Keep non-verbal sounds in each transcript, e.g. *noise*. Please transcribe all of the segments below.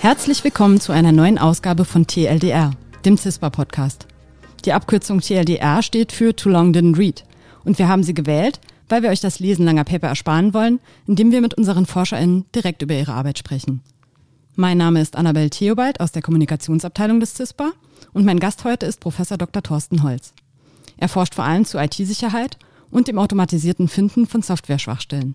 Herzlich willkommen zu einer neuen Ausgabe von TLDR, dem CISPA-Podcast. Die Abkürzung TLDR steht für Too Long Didn't Read. Und wir haben sie gewählt, weil wir euch das Lesen langer Paper ersparen wollen, indem wir mit unseren ForscherInnen direkt über ihre Arbeit sprechen. Mein Name ist Annabel Theobald aus der Kommunikationsabteilung des CISPA und mein Gast heute ist Professor Dr. Thorsten Holz. Er forscht vor allem zu IT-Sicherheit und dem automatisierten Finden von Software-Schwachstellen.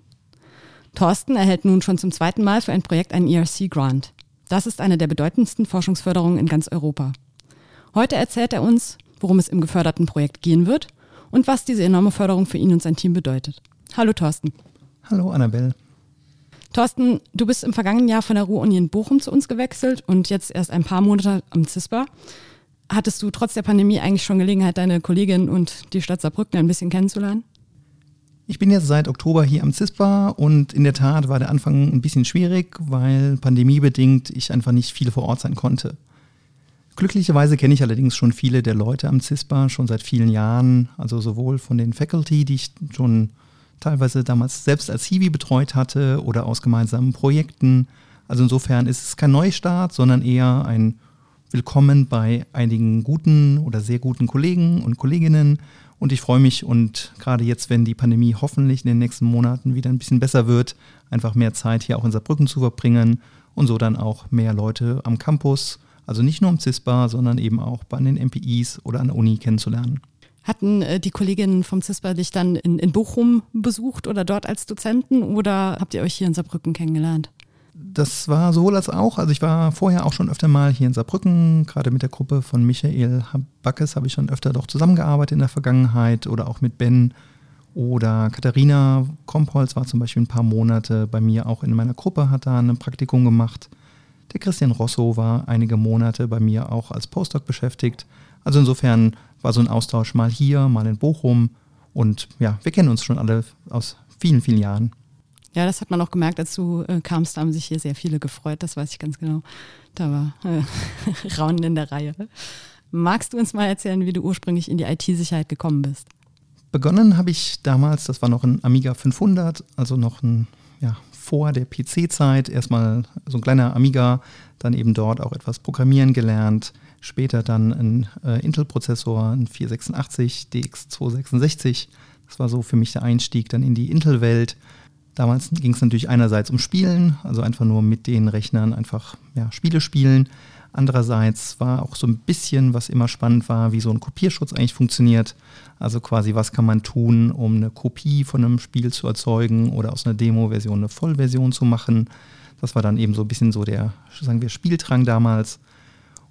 Thorsten erhält nun schon zum zweiten Mal für ein Projekt einen ERC-Grant. Das ist eine der bedeutendsten Forschungsförderungen in ganz Europa. Heute erzählt er uns, worum es im geförderten Projekt gehen wird und was diese enorme Förderung für ihn und sein Team bedeutet. Hallo Thorsten. Hallo Annabelle. Thorsten, du bist im vergangenen Jahr von der Ruhr-Uni in Bochum zu uns gewechselt und jetzt erst ein paar Monate am CISPA. Hattest du trotz der Pandemie eigentlich schon Gelegenheit, deine Kollegin und die Stadt Saarbrücken ein bisschen kennenzulernen? Ich bin jetzt seit Oktober hier am CISPA und in der Tat war der Anfang ein bisschen schwierig, weil pandemiebedingt ich einfach nicht viel vor Ort sein konnte. Glücklicherweise kenne ich allerdings schon viele der Leute am CISPA schon seit vielen Jahren, also sowohl von den Faculty, die ich schon teilweise damals selbst als Hiwi betreut hatte oder aus gemeinsamen Projekten. Also insofern ist es kein Neustart, sondern eher ein Willkommen bei einigen guten oder sehr guten Kollegen und Kolleginnen und ich freue mich und gerade jetzt, wenn die Pandemie hoffentlich in den nächsten Monaten wieder ein bisschen besser wird, einfach mehr Zeit hier auch in Saarbrücken zu verbringen und so dann auch mehr Leute am Campus, also nicht nur am CISPA, sondern eben auch bei den MPIs oder an der Uni kennenzulernen. Hatten äh, die Kolleginnen vom CISPA dich dann in, in Bochum besucht oder dort als Dozenten oder habt ihr euch hier in Saarbrücken kennengelernt? Das war sowohl als auch. Also ich war vorher auch schon öfter mal hier in Saarbrücken, gerade mit der Gruppe von Michael Backes habe ich schon öfter doch zusammengearbeitet in der Vergangenheit oder auch mit Ben oder Katharina Kompolz war zum Beispiel ein paar Monate bei mir auch in meiner Gruppe, hat da ein Praktikum gemacht. Der Christian Rosso war einige Monate bei mir auch als Postdoc beschäftigt. Also insofern war so ein Austausch mal hier, mal in Bochum und ja, wir kennen uns schon alle aus vielen, vielen Jahren. Ja, das hat man auch gemerkt, als du äh, kamst, haben sich hier sehr viele gefreut, das weiß ich ganz genau. Da war äh, *laughs* Raunen in der Reihe. Magst du uns mal erzählen, wie du ursprünglich in die IT-Sicherheit gekommen bist? Begonnen habe ich damals, das war noch ein Amiga 500, also noch ein, ja, vor der PC-Zeit, erstmal so ein kleiner Amiga, dann eben dort auch etwas Programmieren gelernt, später dann ein äh, Intel-Prozessor, ein 486 DX266. Das war so für mich der Einstieg dann in die Intel-Welt Damals ging es natürlich einerseits um Spielen, also einfach nur mit den Rechnern einfach ja, Spiele spielen. Andererseits war auch so ein bisschen, was immer spannend war, wie so ein Kopierschutz eigentlich funktioniert. Also quasi, was kann man tun, um eine Kopie von einem Spiel zu erzeugen oder aus einer Demo-Version eine Vollversion zu machen. Das war dann eben so ein bisschen so der, sagen wir, Spieltrang damals.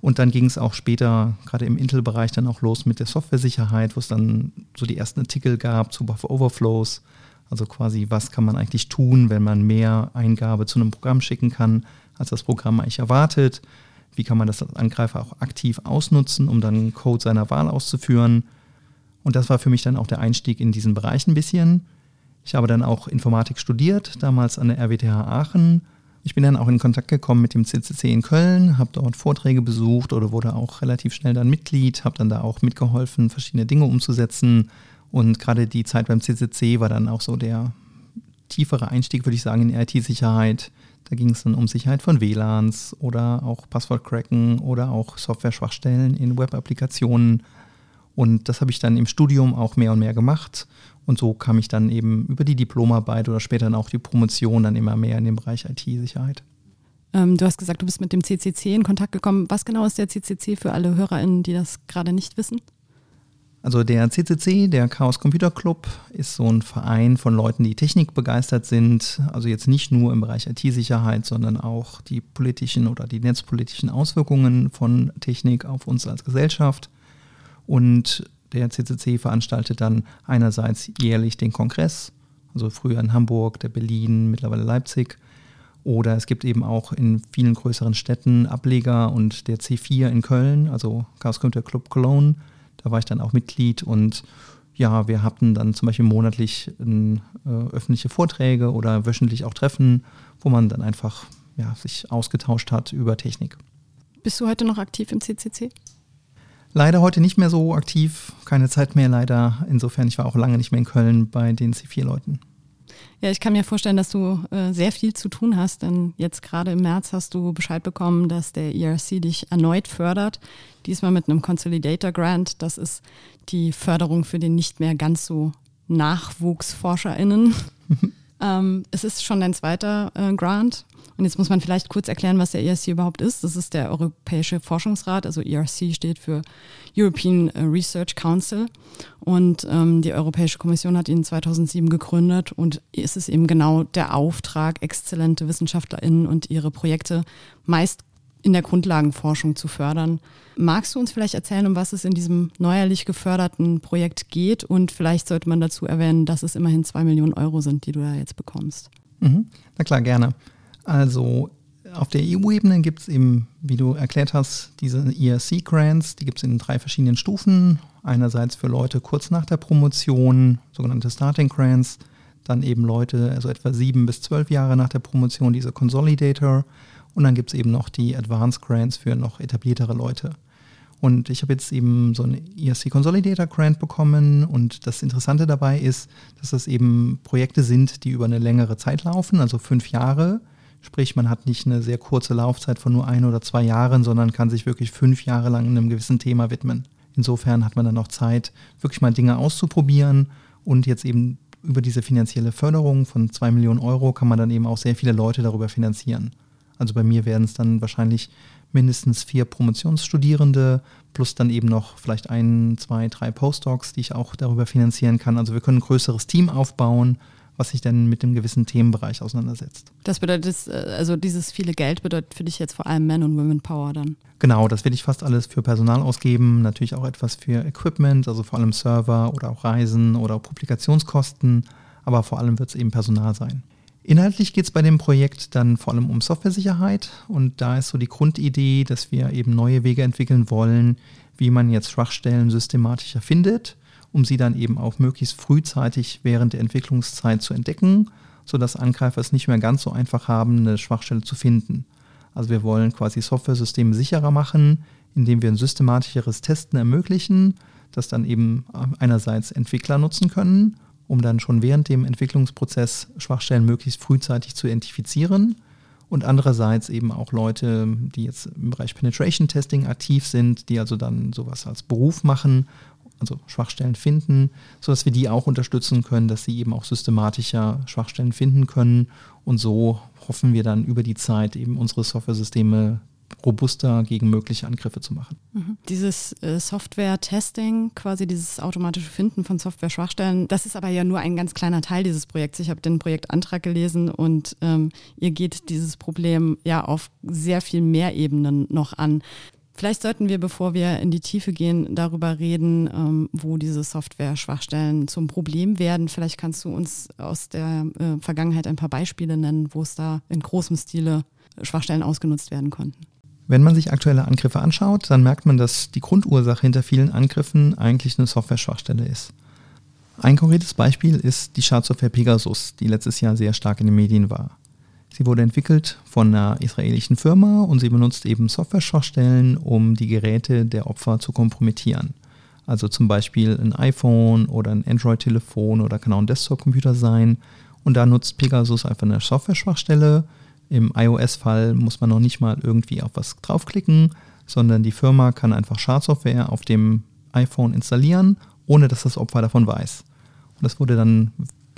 Und dann ging es auch später, gerade im Intel-Bereich, dann auch los mit der Software-Sicherheit, wo es dann so die ersten Artikel gab zu Buffer Overflows also quasi, was kann man eigentlich tun, wenn man mehr Eingabe zu einem Programm schicken kann, als das Programm eigentlich erwartet? Wie kann man das als Angreifer auch aktiv ausnutzen, um dann Code seiner Wahl auszuführen? Und das war für mich dann auch der Einstieg in diesen Bereich ein bisschen. Ich habe dann auch Informatik studiert, damals an der RWTH Aachen. Ich bin dann auch in Kontakt gekommen mit dem CCC in Köln, habe dort Vorträge besucht oder wurde auch relativ schnell dann Mitglied, habe dann da auch mitgeholfen, verschiedene Dinge umzusetzen, und gerade die Zeit beim CCC war dann auch so der tiefere Einstieg, würde ich sagen, in IT-Sicherheit. Da ging es dann um Sicherheit von WLANs oder auch Passwortcracken oder auch Software-Schwachstellen in Web-Applikationen. Und das habe ich dann im Studium auch mehr und mehr gemacht. Und so kam ich dann eben über die Diplomarbeit oder später dann auch die Promotion dann immer mehr in den Bereich IT-Sicherheit. Ähm, du hast gesagt, du bist mit dem CCC in Kontakt gekommen. Was genau ist der CCC für alle HörerInnen, die das gerade nicht wissen? Also der CCC, der Chaos Computer Club, ist so ein Verein von Leuten, die technikbegeistert sind. Also jetzt nicht nur im Bereich IT-Sicherheit, sondern auch die politischen oder die netzpolitischen Auswirkungen von Technik auf uns als Gesellschaft. Und der CCC veranstaltet dann einerseits jährlich den Kongress, also früher in Hamburg, der Berlin, mittlerweile Leipzig. Oder es gibt eben auch in vielen größeren Städten Ableger und der C4 in Köln, also Chaos Computer Club Cologne da war ich dann auch Mitglied und ja, wir hatten dann zum Beispiel monatlich äh, öffentliche Vorträge oder wöchentlich auch Treffen, wo man dann einfach ja, sich ausgetauscht hat über Technik. Bist du heute noch aktiv im CCC? Leider heute nicht mehr so aktiv, keine Zeit mehr leider. Insofern, ich war auch lange nicht mehr in Köln bei den C4-Leuten. Ja, ich kann mir vorstellen, dass du äh, sehr viel zu tun hast, denn jetzt gerade im März hast du Bescheid bekommen, dass der ERC dich erneut fördert. Diesmal mit einem Consolidator Grant. Das ist die Förderung für den nicht mehr ganz so NachwuchsforscherInnen. *laughs* ähm, es ist schon dein zweiter äh, Grant und jetzt muss man vielleicht kurz erklären, was der ERC überhaupt ist. Das ist der Europäische Forschungsrat, also ERC steht für European äh, Research Council. Und ähm, die Europäische Kommission hat ihn 2007 gegründet und es ist eben genau der Auftrag, exzellente WissenschaftlerInnen und ihre Projekte meist in der Grundlagenforschung zu fördern. Magst du uns vielleicht erzählen, um was es in diesem neuerlich geförderten Projekt geht? Und vielleicht sollte man dazu erwähnen, dass es immerhin zwei Millionen Euro sind, die du da jetzt bekommst. Mhm. Na klar, gerne. Also auf der EU-Ebene gibt es eben, wie du erklärt hast, diese ERC-Grants, die gibt es in drei verschiedenen Stufen. Einerseits für Leute kurz nach der Promotion, sogenannte Starting Grants, dann eben Leute, also etwa sieben bis zwölf Jahre nach der Promotion, diese Consolidator. Und dann gibt es eben noch die Advanced Grants für noch etabliertere Leute. Und ich habe jetzt eben so einen ERC Consolidator Grant bekommen. Und das Interessante dabei ist, dass das eben Projekte sind, die über eine längere Zeit laufen, also fünf Jahre Sprich, man hat nicht eine sehr kurze Laufzeit von nur ein oder zwei Jahren, sondern kann sich wirklich fünf Jahre lang einem gewissen Thema widmen. Insofern hat man dann noch Zeit, wirklich mal Dinge auszuprobieren und jetzt eben über diese finanzielle Förderung von zwei Millionen Euro kann man dann eben auch sehr viele Leute darüber finanzieren. Also bei mir werden es dann wahrscheinlich mindestens vier Promotionsstudierende plus dann eben noch vielleicht ein, zwei, drei Postdocs, die ich auch darüber finanzieren kann. Also wir können ein größeres Team aufbauen was sich dann mit dem gewissen Themenbereich auseinandersetzt. Das bedeutet, äh, also dieses viele Geld bedeutet für dich jetzt vor allem Men- und Women Power dann? Genau, das will ich fast alles für Personal ausgeben, natürlich auch etwas für Equipment, also vor allem Server oder auch Reisen oder auch Publikationskosten, aber vor allem wird es eben Personal sein. Inhaltlich geht es bei dem Projekt dann vor allem um Softwaresicherheit und da ist so die Grundidee, dass wir eben neue Wege entwickeln wollen, wie man jetzt Schwachstellen systematischer findet um sie dann eben auch möglichst frühzeitig während der Entwicklungszeit zu entdecken, sodass Angreifer es nicht mehr ganz so einfach haben, eine Schwachstelle zu finden. Also wir wollen quasi Software-Systeme sicherer machen, indem wir ein systematischeres Testen ermöglichen, das dann eben einerseits Entwickler nutzen können, um dann schon während dem Entwicklungsprozess Schwachstellen möglichst frühzeitig zu identifizieren und andererseits eben auch Leute, die jetzt im Bereich Penetration Testing aktiv sind, die also dann sowas als Beruf machen also Schwachstellen finden, sodass wir die auch unterstützen können, dass sie eben auch systematischer Schwachstellen finden können. Und so hoffen wir dann über die Zeit eben unsere Software-Systeme robuster gegen mögliche Angriffe zu machen. Mhm. Dieses äh, Software-Testing, quasi dieses automatische Finden von Software-Schwachstellen, das ist aber ja nur ein ganz kleiner Teil dieses Projekts. Ich habe den Projektantrag gelesen und ähm, ihr geht dieses Problem ja auf sehr viel mehr Ebenen noch an. Vielleicht sollten wir, bevor wir in die Tiefe gehen, darüber reden, ähm, wo diese Software-Schwachstellen zum Problem werden. Vielleicht kannst du uns aus der äh, Vergangenheit ein paar Beispiele nennen, wo es da in großem Stile Schwachstellen ausgenutzt werden konnten. Wenn man sich aktuelle Angriffe anschaut, dann merkt man, dass die Grundursache hinter vielen Angriffen eigentlich eine Software-Schwachstelle ist. Ein konkretes Beispiel ist die Schadsoftware Pegasus, die letztes Jahr sehr stark in den Medien war. Sie wurde entwickelt von einer israelischen Firma und sie benutzt eben Software-Schwachstellen, um die Geräte der Opfer zu kompromittieren. Also zum Beispiel ein iPhone oder ein Android-Telefon oder kann auch ein Desktop-Computer sein. Und da nutzt Pegasus einfach eine Software-Schwachstelle. Im iOS-Fall muss man noch nicht mal irgendwie auf was draufklicken, sondern die Firma kann einfach Schadsoftware auf dem iPhone installieren, ohne dass das Opfer davon weiß. Und das wurde dann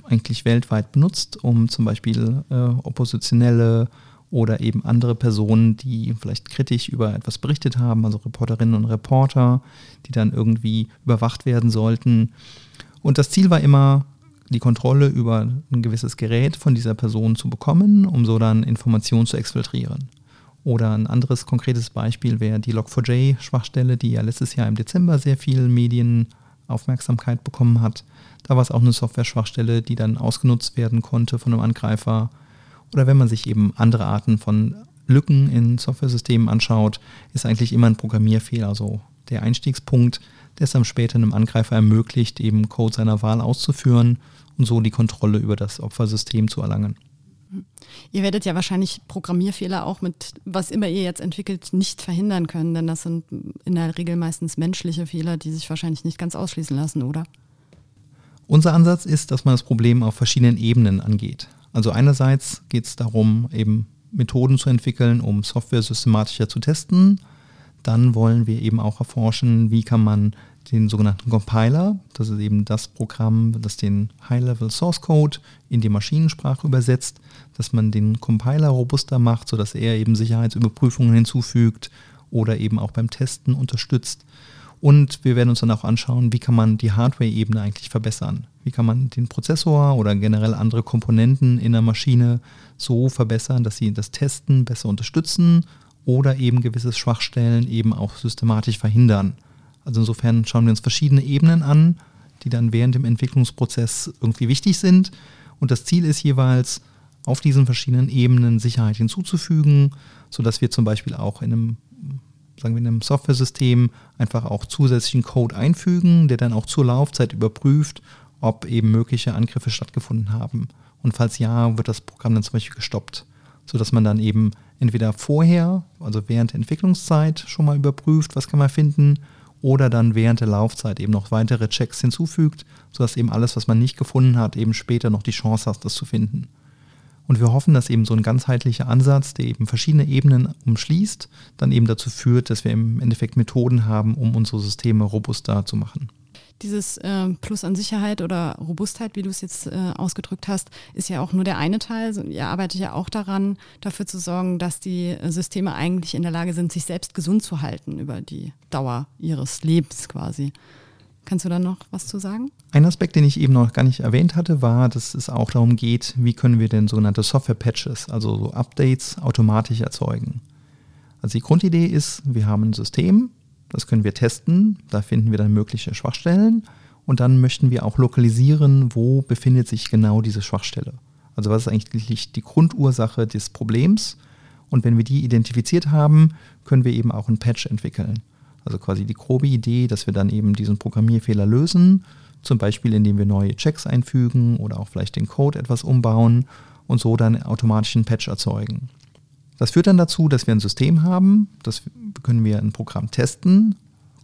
eigentlich weltweit benutzt, um zum Beispiel äh, Oppositionelle oder eben andere Personen, die vielleicht kritisch über etwas berichtet haben, also Reporterinnen und Reporter, die dann irgendwie überwacht werden sollten. Und das Ziel war immer, die Kontrolle über ein gewisses Gerät von dieser Person zu bekommen, um so dann Informationen zu exfiltrieren. Oder ein anderes konkretes Beispiel wäre die Log4j-Schwachstelle, die ja letztes Jahr im Dezember sehr viel Medienaufmerksamkeit bekommen hat. Da war es auch eine Software-Schwachstelle, die dann ausgenutzt werden konnte von einem Angreifer. Oder wenn man sich eben andere Arten von Lücken in Software-Systemen anschaut, ist eigentlich immer ein Programmierfehler. Also der Einstiegspunkt, der es dann später einem Angreifer ermöglicht, eben Code seiner Wahl auszuführen und so die Kontrolle über das Opfersystem zu erlangen. Ihr werdet ja wahrscheinlich Programmierfehler auch mit, was immer ihr jetzt entwickelt, nicht verhindern können, denn das sind in der Regel meistens menschliche Fehler, die sich wahrscheinlich nicht ganz ausschließen lassen, oder? Unser Ansatz ist, dass man das Problem auf verschiedenen Ebenen angeht. Also einerseits geht es darum, eben Methoden zu entwickeln, um Software systematischer zu testen. Dann wollen wir eben auch erforschen, wie kann man den sogenannten Compiler, das ist eben das Programm, das den High-Level Source Code in die Maschinensprache übersetzt, dass man den Compiler robuster macht, sodass er eben Sicherheitsüberprüfungen hinzufügt oder eben auch beim Testen unterstützt. Und wir werden uns dann auch anschauen, wie kann man die Hardware-Ebene eigentlich verbessern. Wie kann man den Prozessor oder generell andere Komponenten in der Maschine so verbessern, dass sie das Testen besser unterstützen oder eben gewisse Schwachstellen eben auch systematisch verhindern. Also insofern schauen wir uns verschiedene Ebenen an, die dann während dem Entwicklungsprozess irgendwie wichtig sind. Und das Ziel ist jeweils, auf diesen verschiedenen Ebenen Sicherheit hinzuzufügen, sodass wir zum Beispiel auch in einem, sagen wir, in einem Software-System einfach auch zusätzlichen Code einfügen, der dann auch zur Laufzeit überprüft, ob eben mögliche Angriffe stattgefunden haben. Und falls ja, wird das Programm dann zum Beispiel gestoppt, sodass man dann eben entweder vorher, also während der Entwicklungszeit schon mal überprüft, was kann man finden, oder dann während der Laufzeit eben noch weitere Checks hinzufügt, sodass eben alles, was man nicht gefunden hat, eben später noch die Chance hat, das zu finden. Und wir hoffen, dass eben so ein ganzheitlicher Ansatz, der eben verschiedene Ebenen umschließt, dann eben dazu führt, dass wir im Endeffekt Methoden haben, um unsere Systeme robuster zu machen. Dieses äh, Plus an Sicherheit oder Robustheit, wie du es jetzt äh, ausgedrückt hast, ist ja auch nur der eine Teil. Ihr arbeitet ja auch daran, dafür zu sorgen, dass die Systeme eigentlich in der Lage sind, sich selbst gesund zu halten über die Dauer ihres Lebens quasi. Kannst du da noch was zu sagen? Ein Aspekt, den ich eben noch gar nicht erwähnt hatte, war, dass es auch darum geht, wie können wir denn sogenannte Software-Patches, also so Updates, automatisch erzeugen. Also die Grundidee ist, wir haben ein System, das können wir testen. Da finden wir dann mögliche Schwachstellen. Und dann möchten wir auch lokalisieren, wo befindet sich genau diese Schwachstelle. Also was ist eigentlich die Grundursache des Problems? Und wenn wir die identifiziert haben, können wir eben auch ein Patch entwickeln. Also quasi die grobe Idee, dass wir dann eben diesen Programmierfehler lösen, zum Beispiel indem wir neue Checks einfügen oder auch vielleicht den Code etwas umbauen und so dann automatisch einen Patch erzeugen. Das führt dann dazu, dass wir ein System haben, das können wir ein Programm testen,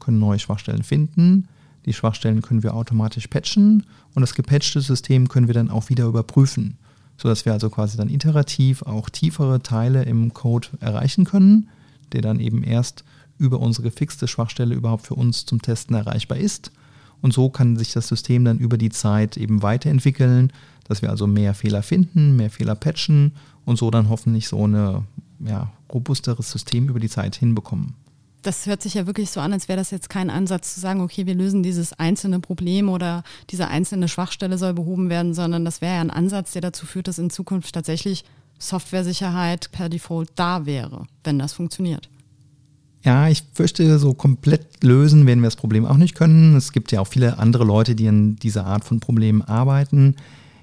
können neue Schwachstellen finden. Die Schwachstellen können wir automatisch patchen und das gepatchte System können wir dann auch wieder überprüfen, sodass wir also quasi dann iterativ auch tiefere Teile im Code erreichen können, der dann eben erst über unsere gefixte Schwachstelle überhaupt für uns zum Testen erreichbar ist. Und so kann sich das System dann über die Zeit eben weiterentwickeln, dass wir also mehr Fehler finden, mehr Fehler patchen und so dann hoffentlich so eine ja, robusteres System über die Zeit hinbekommen. Das hört sich ja wirklich so an, als wäre das jetzt kein Ansatz zu sagen, okay, wir lösen dieses einzelne Problem oder diese einzelne Schwachstelle soll behoben werden, sondern das wäre ja ein Ansatz, der dazu führt, dass in Zukunft tatsächlich Softwaresicherheit per Default da wäre, wenn das funktioniert. Ja, ich fürchte, so komplett lösen werden wir das Problem auch nicht können. Es gibt ja auch viele andere Leute, die an dieser Art von Problemen arbeiten.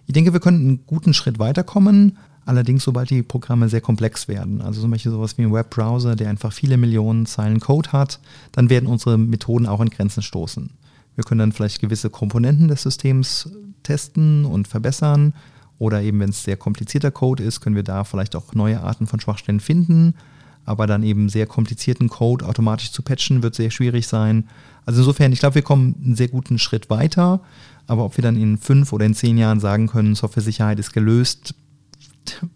Ich denke, wir könnten einen guten Schritt weiterkommen, Allerdings, sobald die Programme sehr komplex werden, also zum Beispiel sowas wie ein Webbrowser, der einfach viele Millionen Zeilen Code hat, dann werden unsere Methoden auch an Grenzen stoßen. Wir können dann vielleicht gewisse Komponenten des Systems testen und verbessern. Oder eben, wenn es sehr komplizierter Code ist, können wir da vielleicht auch neue Arten von Schwachstellen finden. Aber dann eben sehr komplizierten Code automatisch zu patchen, wird sehr schwierig sein. Also insofern, ich glaube, wir kommen einen sehr guten Schritt weiter. Aber ob wir dann in fünf oder in zehn Jahren sagen können, Software-Sicherheit ist gelöst,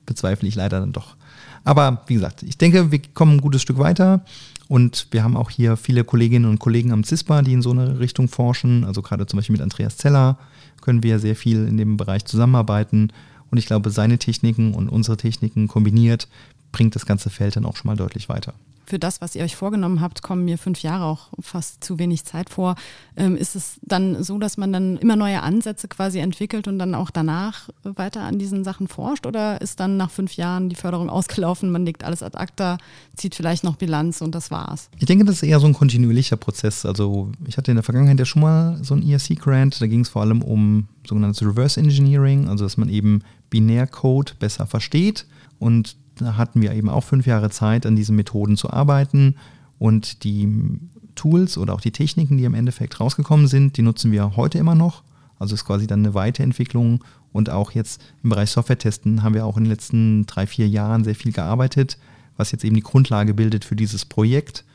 bezweifle ich leider dann doch. Aber wie gesagt, ich denke, wir kommen ein gutes Stück weiter und wir haben auch hier viele Kolleginnen und Kollegen am CISPA, die in so eine Richtung forschen. Also gerade zum Beispiel mit Andreas Zeller können wir sehr viel in dem Bereich zusammenarbeiten. Und ich glaube, seine Techniken und unsere Techniken kombiniert bringt das ganze Feld dann auch schon mal deutlich weiter für das, was ihr euch vorgenommen habt, kommen mir fünf Jahre auch fast zu wenig Zeit vor. Ähm, ist es dann so, dass man dann immer neue Ansätze quasi entwickelt und dann auch danach weiter an diesen Sachen forscht? Oder ist dann nach fünf Jahren die Förderung *laughs* ausgelaufen, man legt alles ad acta, zieht vielleicht noch Bilanz und das war's? Ich denke, das ist eher so ein kontinuierlicher Prozess. Also ich hatte in der Vergangenheit ja schon mal so ein ERC-Grant, da ging es vor allem um sogenanntes Reverse Engineering, also dass man eben Binärcode besser versteht und da hatten wir eben auch fünf Jahre Zeit, an diesen Methoden zu arbeiten. Und die Tools oder auch die Techniken, die im Endeffekt rausgekommen sind, die nutzen wir heute immer noch. Also ist quasi dann eine Weiterentwicklung und auch jetzt im Bereich Software-Testen haben wir auch in den letzten drei, vier Jahren sehr viel gearbeitet, was jetzt eben die Grundlage bildet für dieses Projekt.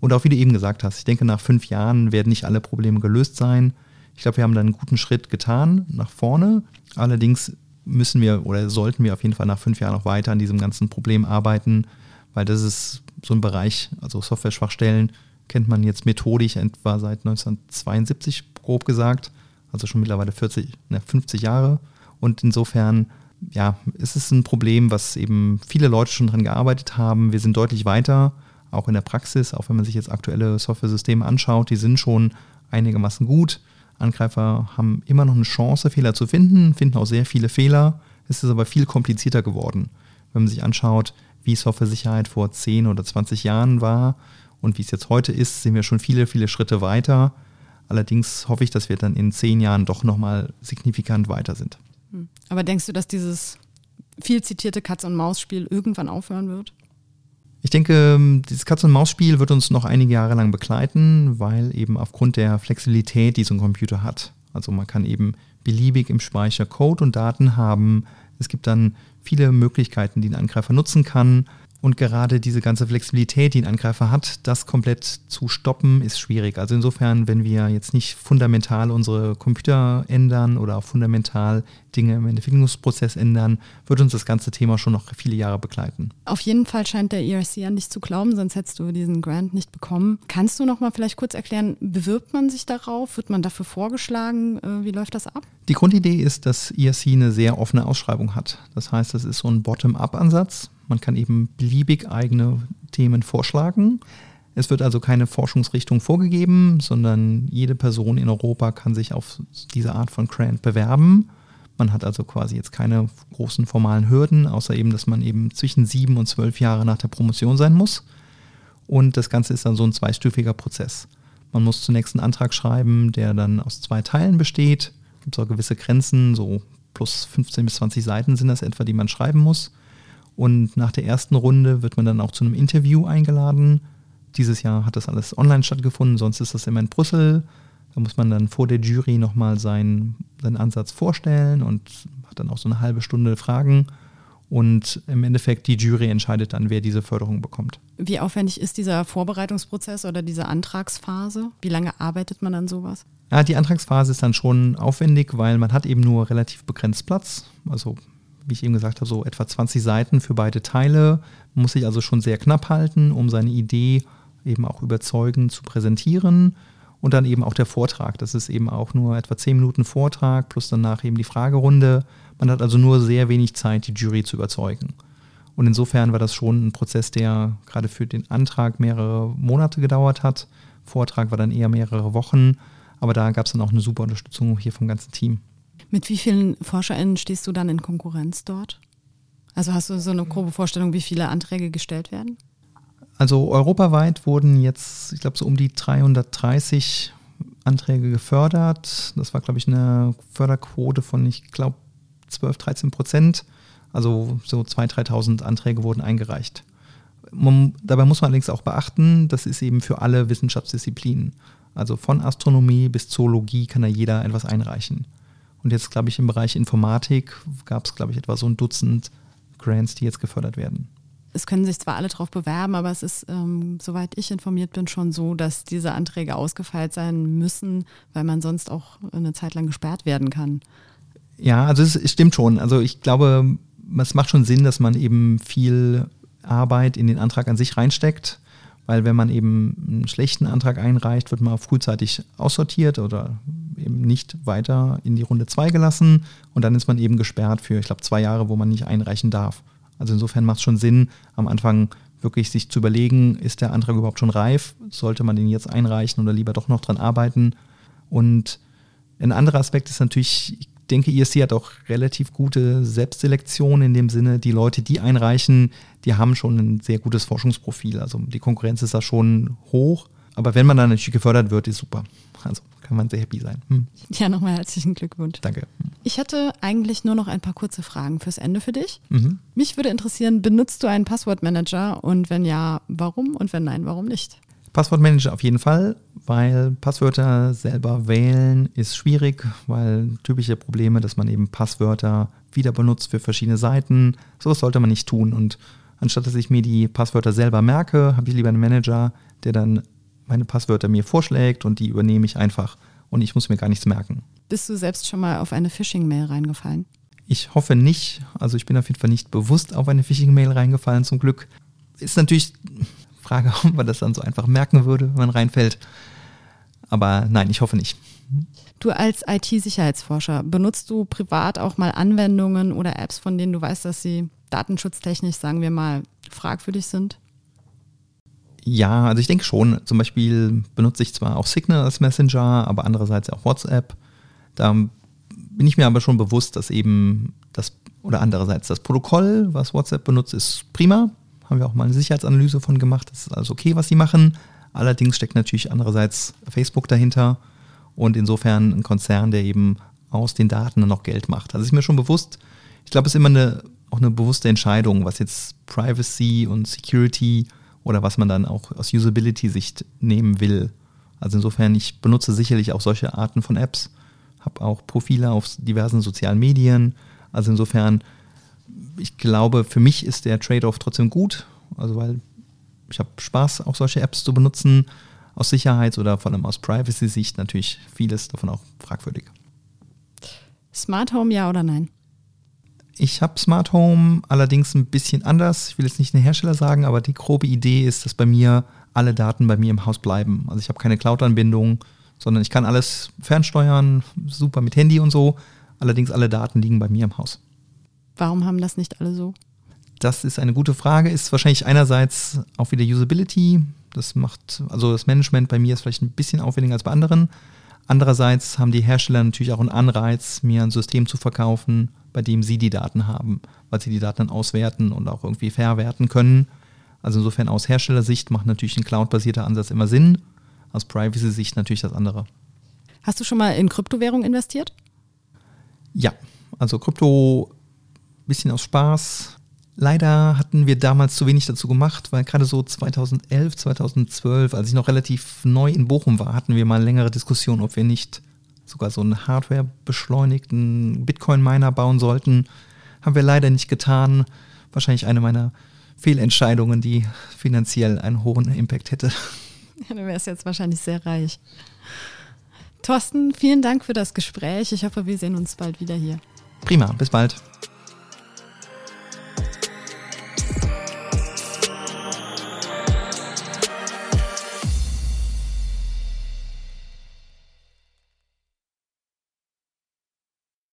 Und auch wie du eben gesagt hast, ich denke, nach fünf Jahren werden nicht alle Probleme gelöst sein. Ich glaube, wir haben da einen guten Schritt getan nach vorne. Allerdings müssen wir oder sollten wir auf jeden Fall nach fünf Jahren noch weiter an diesem ganzen Problem arbeiten, weil das ist so ein Bereich, also Software-Schwachstellen kennt man jetzt methodisch etwa seit 1972 grob gesagt, also schon mittlerweile 40, ne, 50 Jahre. Und insofern, ja, ist es ein Problem, was eben viele Leute schon dran gearbeitet haben. Wir sind deutlich weiter, auch in der Praxis, auch wenn man sich jetzt aktuelle Software-Systeme anschaut, die sind schon einigermaßen gut. Angreifer haben immer noch eine Chance, Fehler zu finden, finden auch sehr viele Fehler. Es ist aber viel komplizierter geworden. Wenn man sich anschaut, wie Software-Sicherheit vor 10 oder 20 Jahren war und wie es jetzt heute ist, sind wir schon viele, viele Schritte weiter. Allerdings hoffe ich, dass wir dann in zehn Jahren doch nochmal signifikant weiter sind. Hm. Aber denkst du, dass dieses viel zitierte Katz-und-Maus-Spiel irgendwann aufhören wird? Ich denke, dieses Katz-und-Maus-Spiel wird uns noch einige Jahre lang begleiten, weil eben aufgrund der Flexibilität, die so ein Computer hat. Also man kann eben beliebig im Speicher Code und Daten haben. Es gibt dann viele Möglichkeiten, die ein Angreifer nutzen kann. Und gerade diese ganze Flexibilität, die ein Angreifer hat, das komplett zu stoppen, ist schwierig. Also insofern, wenn wir jetzt nicht fundamental unsere Computer ändern oder auch fundamental Dinge im Entwicklungsprozess ändern, wird uns das ganze Thema schon noch viele Jahre begleiten. Auf jeden Fall scheint der ERC an dich zu glauben, sonst hättest du diesen Grant nicht bekommen. Kannst du noch mal vielleicht kurz erklären, bewirbt man sich darauf? Wird man dafür vorgeschlagen? Äh, wie läuft das ab? Die Grundidee ist, dass ERC eine sehr offene Ausschreibung hat. Das heißt, das ist so ein Bottom-up-Ansatz. Man kann eben beliebig eigene Themen vorschlagen. Es wird also keine Forschungsrichtung vorgegeben, sondern jede Person in Europa kann sich auf diese Art von Grant bewerben. Man hat also quasi jetzt keine großen formalen Hürden, außer eben, dass man eben zwischen sieben und zwölf Jahre nach der Promotion sein muss. Und das Ganze ist dann so ein zweistufiger Prozess. Man muss zunächst einen Antrag schreiben, der dann aus zwei Teilen besteht. Es gibt auch gewisse Grenzen, so plus 15 bis 20 Seiten sind das etwa, die man schreiben muss. Und nach der ersten Runde wird man dann auch zu einem Interview eingeladen. Dieses Jahr hat das alles online stattgefunden, sonst ist das immer in Brüssel. Da muss man dann vor der Jury nochmal seinen, seinen Ansatz vorstellen und hat dann auch so eine halbe Stunde Fragen. Und im Endeffekt die Jury entscheidet dann, wer diese Förderung bekommt. Wie aufwendig ist dieser Vorbereitungsprozess oder diese Antragsphase? Wie lange arbeitet man an sowas? Ja, die Antragsphase ist dann schon aufwendig, weil man hat eben nur relativ begrenzt Platz. Also wie ich eben gesagt habe, so etwa 20 Seiten für beide Teile. Muss sich also schon sehr knapp halten, um seine Idee eben auch überzeugend zu präsentieren. Und dann eben auch der Vortrag. Das ist eben auch nur etwa 10 Minuten Vortrag plus danach eben die Fragerunde. Man hat also nur sehr wenig Zeit, die Jury zu überzeugen. Und insofern war das schon ein Prozess, der gerade für den Antrag mehrere Monate gedauert hat. Vortrag war dann eher mehrere Wochen. Aber da gab es dann auch eine super Unterstützung hier vom ganzen Team. Mit wie vielen ForscherInnen stehst du dann in Konkurrenz dort? Also hast du so eine grobe Vorstellung, wie viele Anträge gestellt werden? Also europaweit wurden jetzt, ich glaube, so um die 330 Anträge gefördert. Das war, glaube ich, eine Förderquote von, ich glaube, 12, 13 Prozent. Also so 2.000, 3.000 Anträge wurden eingereicht. Man, dabei muss man allerdings auch beachten, das ist eben für alle Wissenschaftsdisziplinen. Also von Astronomie bis Zoologie kann da jeder etwas einreichen. Und jetzt, glaube ich, im Bereich Informatik gab es, glaube ich, etwa so ein Dutzend Grants, die jetzt gefördert werden. Es können sich zwar alle darauf bewerben, aber es ist, ähm, soweit ich informiert bin, schon so, dass diese Anträge ausgefeilt sein müssen, weil man sonst auch eine Zeit lang gesperrt werden kann. Ja, also es, es stimmt schon. Also ich glaube, es macht schon Sinn, dass man eben viel Arbeit in den Antrag an sich reinsteckt weil wenn man eben einen schlechten Antrag einreicht, wird man frühzeitig aussortiert oder eben nicht weiter in die Runde 2 gelassen und dann ist man eben gesperrt für, ich glaube, zwei Jahre, wo man nicht einreichen darf. Also insofern macht es schon Sinn, am Anfang wirklich sich zu überlegen, ist der Antrag überhaupt schon reif? Sollte man den jetzt einreichen oder lieber doch noch dran arbeiten? Und ein anderer Aspekt ist natürlich, ich denke, ESC hat auch relativ gute Selbstselektion in dem Sinne, die Leute, die einreichen, die haben schon ein sehr gutes Forschungsprofil. Also die Konkurrenz ist da schon hoch. Aber wenn man dann natürlich gefördert wird, ist super. Also kann man sehr happy sein. Hm. Ja, nochmal herzlichen Glückwunsch. Danke. Ich hatte eigentlich nur noch ein paar kurze Fragen fürs Ende für dich. Mhm. Mich würde interessieren, benutzt du einen Passwortmanager und wenn ja, warum und wenn nein, warum nicht? Passwortmanager auf jeden Fall, weil Passwörter selber wählen ist schwierig, weil typische Probleme, dass man eben Passwörter wieder benutzt für verschiedene Seiten. Sowas sollte man nicht tun. Und anstatt dass ich mir die Passwörter selber merke, habe ich lieber einen Manager, der dann meine Passwörter mir vorschlägt und die übernehme ich einfach und ich muss mir gar nichts merken. Bist du selbst schon mal auf eine Phishing-Mail reingefallen? Ich hoffe nicht. Also ich bin auf jeden Fall nicht bewusst auf eine Phishing-Mail reingefallen, zum Glück. Ist natürlich Frage, *laughs* ob man das dann so einfach merken würde, wenn man reinfällt. Aber nein, ich hoffe nicht. Du als IT-Sicherheitsforscher, benutzt du privat auch mal Anwendungen oder Apps, von denen du weißt, dass sie datenschutztechnisch, sagen wir mal, fragwürdig sind? Ja, also ich denke schon. Zum Beispiel benutze ich zwar auch Signal als Messenger, aber andererseits auch WhatsApp. Da bin ich mir aber schon bewusst, dass eben das, oder andererseits das Protokoll, was WhatsApp benutzt, ist prima. Haben wir auch mal eine Sicherheitsanalyse von gemacht. Das ist alles okay, was sie machen. Allerdings steckt natürlich andererseits Facebook dahinter und insofern ein Konzern, der eben aus den Daten dann noch Geld macht. Also ist mir schon bewusst, ich glaube, es ist immer eine, auch eine bewusste Entscheidung, was jetzt Privacy und Security oder was man dann auch aus Usability-Sicht nehmen will. Also insofern, ich benutze sicherlich auch solche Arten von Apps, habe auch Profile auf diversen sozialen Medien. Also insofern, ich glaube, für mich ist der Trade-off trotzdem gut, also weil ich habe Spaß, auch solche Apps zu benutzen. Aus Sicherheits- oder vor allem aus Privacy-Sicht natürlich vieles davon auch fragwürdig. Smart Home ja oder nein? Ich habe Smart Home allerdings ein bisschen anders. Ich will jetzt nicht den Hersteller sagen, aber die grobe Idee ist, dass bei mir alle Daten bei mir im Haus bleiben. Also ich habe keine Cloud-Anbindung, sondern ich kann alles fernsteuern, super mit Handy und so. Allerdings alle Daten liegen bei mir im Haus. Warum haben das nicht alle so? Das ist eine gute Frage. Ist wahrscheinlich einerseits auch wieder Usability. Das macht, also das Management bei mir ist vielleicht ein bisschen aufwendiger als bei anderen. Andererseits haben die Hersteller natürlich auch einen Anreiz, mir ein System zu verkaufen, bei dem sie die Daten haben, weil sie die Daten dann auswerten und auch irgendwie verwerten können. Also insofern aus Herstellersicht macht natürlich ein cloud-basierter Ansatz immer Sinn, aus Privacy-Sicht natürlich das andere. Hast du schon mal in Kryptowährung investiert? Ja, also Krypto bisschen aus Spaß. Leider hatten wir damals zu wenig dazu gemacht, weil gerade so 2011, 2012, als ich noch relativ neu in Bochum war, hatten wir mal längere Diskussionen, ob wir nicht sogar so einen Hardware-beschleunigten Bitcoin-Miner bauen sollten. Haben wir leider nicht getan. Wahrscheinlich eine meiner Fehlentscheidungen, die finanziell einen hohen Impact hätte. Ja, du wärst jetzt wahrscheinlich sehr reich. Thorsten, vielen Dank für das Gespräch. Ich hoffe, wir sehen uns bald wieder hier. Prima, bis bald.